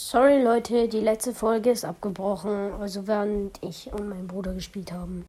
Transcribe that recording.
Sorry Leute, die letzte Folge ist abgebrochen, also während ich und mein Bruder gespielt haben.